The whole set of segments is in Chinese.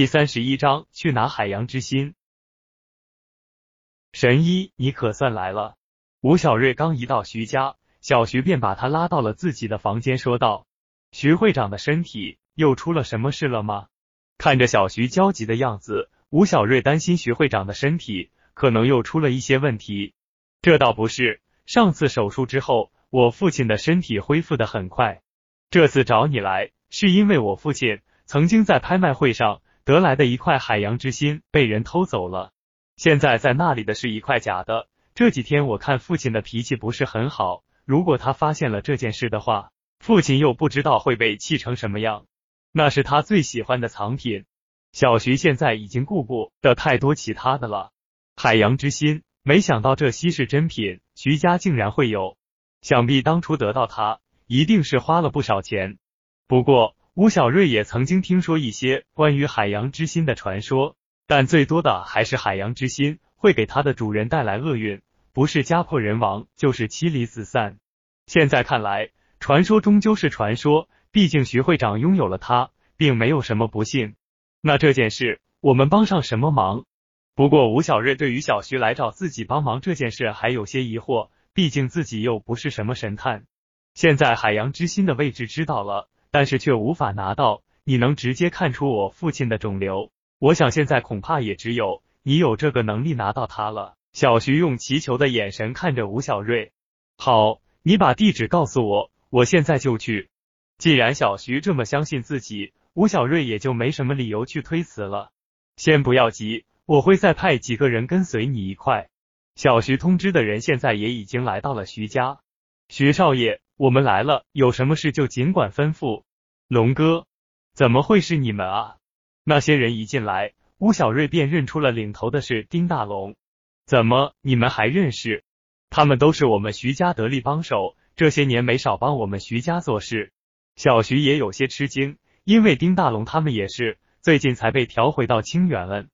第三十一章，去拿海洋之心。神医，你可算来了。吴小瑞刚一到徐家，小徐便把他拉到了自己的房间，说道：“徐会长的身体又出了什么事了吗？”看着小徐焦急的样子，吴小瑞担心徐会长的身体可能又出了一些问题。这倒不是，上次手术之后，我父亲的身体恢复的很快。这次找你来，是因为我父亲曾经在拍卖会上。得来的一块海洋之心被人偷走了，现在在那里的是一块假的。这几天我看父亲的脾气不是很好，如果他发现了这件事的话，父亲又不知道会被气成什么样。那是他最喜欢的藏品。小徐现在已经顾不得太多其他的了。海洋之心，没想到这稀世珍品，徐家竟然会有。想必当初得到它，一定是花了不少钱。不过。吴小瑞也曾经听说一些关于海洋之心的传说，但最多的还是海洋之心会给它的主人带来厄运，不是家破人亡，就是妻离子散。现在看来，传说终究是传说，毕竟徐会长拥有了它，并没有什么不幸。那这件事，我们帮上什么忙？不过吴小瑞对于小徐来找自己帮忙这件事还有些疑惑，毕竟自己又不是什么神探。现在海洋之心的位置知道了。但是却无法拿到，你能直接看出我父亲的肿瘤？我想现在恐怕也只有你有这个能力拿到它了。小徐用祈求的眼神看着吴小瑞。好，你把地址告诉我，我现在就去。既然小徐这么相信自己，吴小瑞也就没什么理由去推辞了。先不要急，我会再派几个人跟随你一块。小徐通知的人现在也已经来到了徐家。徐少爷。我们来了，有什么事就尽管吩咐。龙哥，怎么会是你们啊？那些人一进来，吴小瑞便认出了领头的是丁大龙。怎么，你们还认识？他们都是我们徐家得力帮手，这些年没少帮我们徐家做事。小徐也有些吃惊，因为丁大龙他们也是最近才被调回到清远了。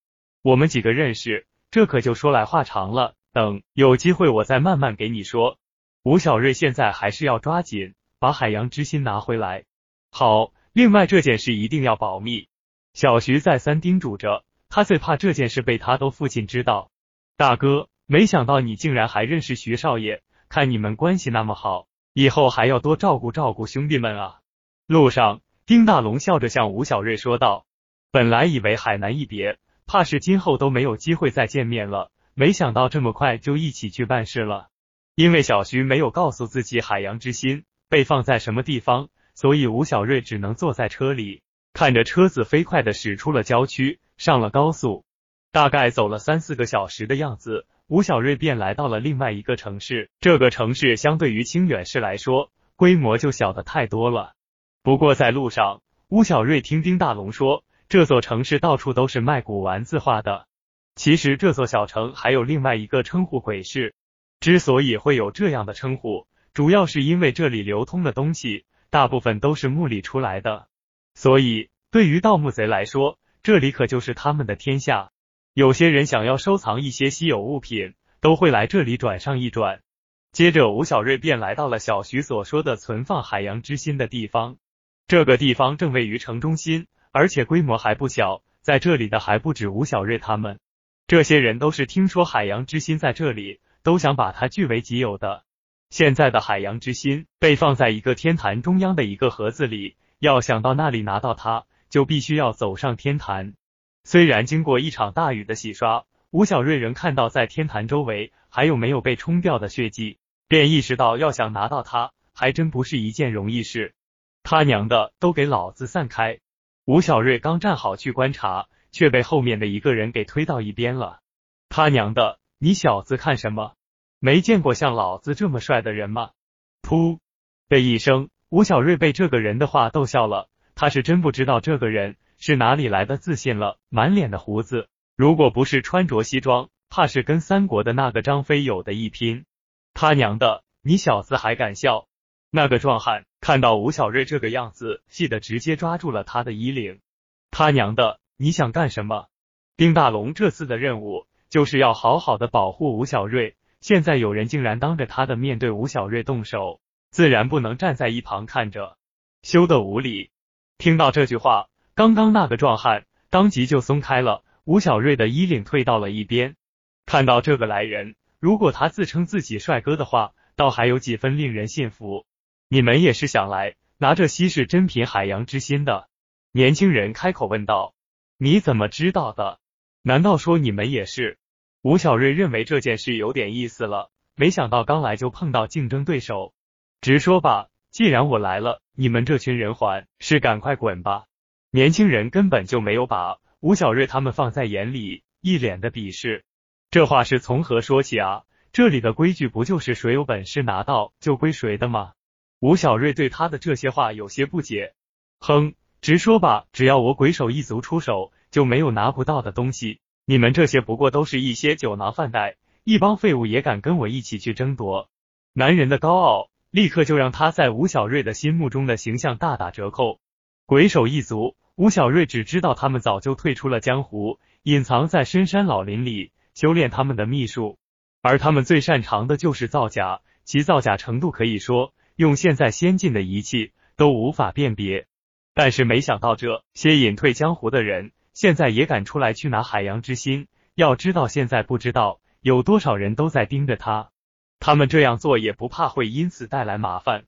我们几个认识，这可就说来话长了，等有机会我再慢慢给你说。吴小瑞现在还是要抓紧把海洋之心拿回来。好，另外这件事一定要保密。小徐再三叮嘱着，他最怕这件事被他的父亲知道。大哥，没想到你竟然还认识徐少爷，看你们关系那么好，以后还要多照顾照顾兄弟们啊。路上，丁大龙笑着向吴小瑞说道：“本来以为海南一别，怕是今后都没有机会再见面了，没想到这么快就一起去办事了。”因为小徐没有告诉自己海洋之心被放在什么地方，所以吴小瑞只能坐在车里，看着车子飞快的驶出了郊区，上了高速。大概走了三四个小时的样子，吴小瑞便来到了另外一个城市。这个城市相对于清远市来说，规模就小的太多了。不过在路上，吴小瑞听丁大龙说，这座城市到处都是卖古玩字画的。其实这座小城还有另外一个称呼——鬼市。之所以会有这样的称呼，主要是因为这里流通的东西大部分都是墓里出来的，所以对于盗墓贼来说，这里可就是他们的天下。有些人想要收藏一些稀有物品，都会来这里转上一转。接着，吴小瑞便来到了小徐所说的存放海洋之心的地方。这个地方正位于城中心，而且规模还不小。在这里的还不止吴小瑞他们，这些人都是听说海洋之心在这里。都想把它据为己有的。现在的海洋之心被放在一个天坛中央的一个盒子里，要想到那里拿到它，就必须要走上天坛。虽然经过一场大雨的洗刷，吴小瑞仍看到在天坛周围还有没有被冲掉的血迹，便意识到要想拿到它，还真不是一件容易事。他娘的，都给老子散开！吴小瑞刚站好去观察，却被后面的一个人给推到一边了。他娘的！你小子看什么？没见过像老子这么帅的人吗？噗的一声，吴小瑞被这个人的话逗笑了。他是真不知道这个人是哪里来的自信了，满脸的胡子，如果不是穿着西装，怕是跟三国的那个张飞有的一拼。他娘的，你小子还敢笑？那个壮汉看到吴小瑞这个样子，气得直接抓住了他的衣领。他娘的，你想干什么？丁大龙这次的任务。就是要好好的保护吴小瑞，现在有人竟然当着他的面对吴小瑞动手，自然不能站在一旁看着，羞得无礼。听到这句话，刚刚那个壮汉当即就松开了吴小瑞的衣领，退到了一边。看到这个来人，如果他自称自己帅哥的话，倒还有几分令人信服。你们也是想来拿着稀世珍品海洋之心的？年轻人开口问道。你怎么知道的？难道说你们也是？吴小瑞认为这件事有点意思了，没想到刚来就碰到竞争对手。直说吧，既然我来了，你们这群人还是赶快滚吧。年轻人根本就没有把吴小瑞他们放在眼里，一脸的鄙视。这话是从何说起啊？这里的规矩不就是谁有本事拿到就归谁的吗？吴小瑞对他的这些话有些不解。哼，直说吧，只要我鬼手一族出手，就没有拿不到的东西。你们这些不过都是一些酒囊饭袋，一帮废物也敢跟我一起去争夺？男人的高傲立刻就让他在吴小瑞的心目中的形象大打折扣。鬼手一族，吴小瑞只知道他们早就退出了江湖，隐藏在深山老林里。修炼他们的秘术，而他们最擅长的就是造假，其造假程度可以说用现在先进的仪器都无法辨别。但是没想到这些隐退江湖的人，现在也敢出来去拿海洋之心。要知道现在不知道有多少人都在盯着他，他们这样做也不怕会因此带来麻烦。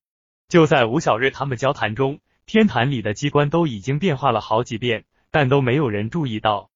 就在吴小瑞他们交谈中，天坛里的机关都已经变化了好几遍，但都没有人注意到。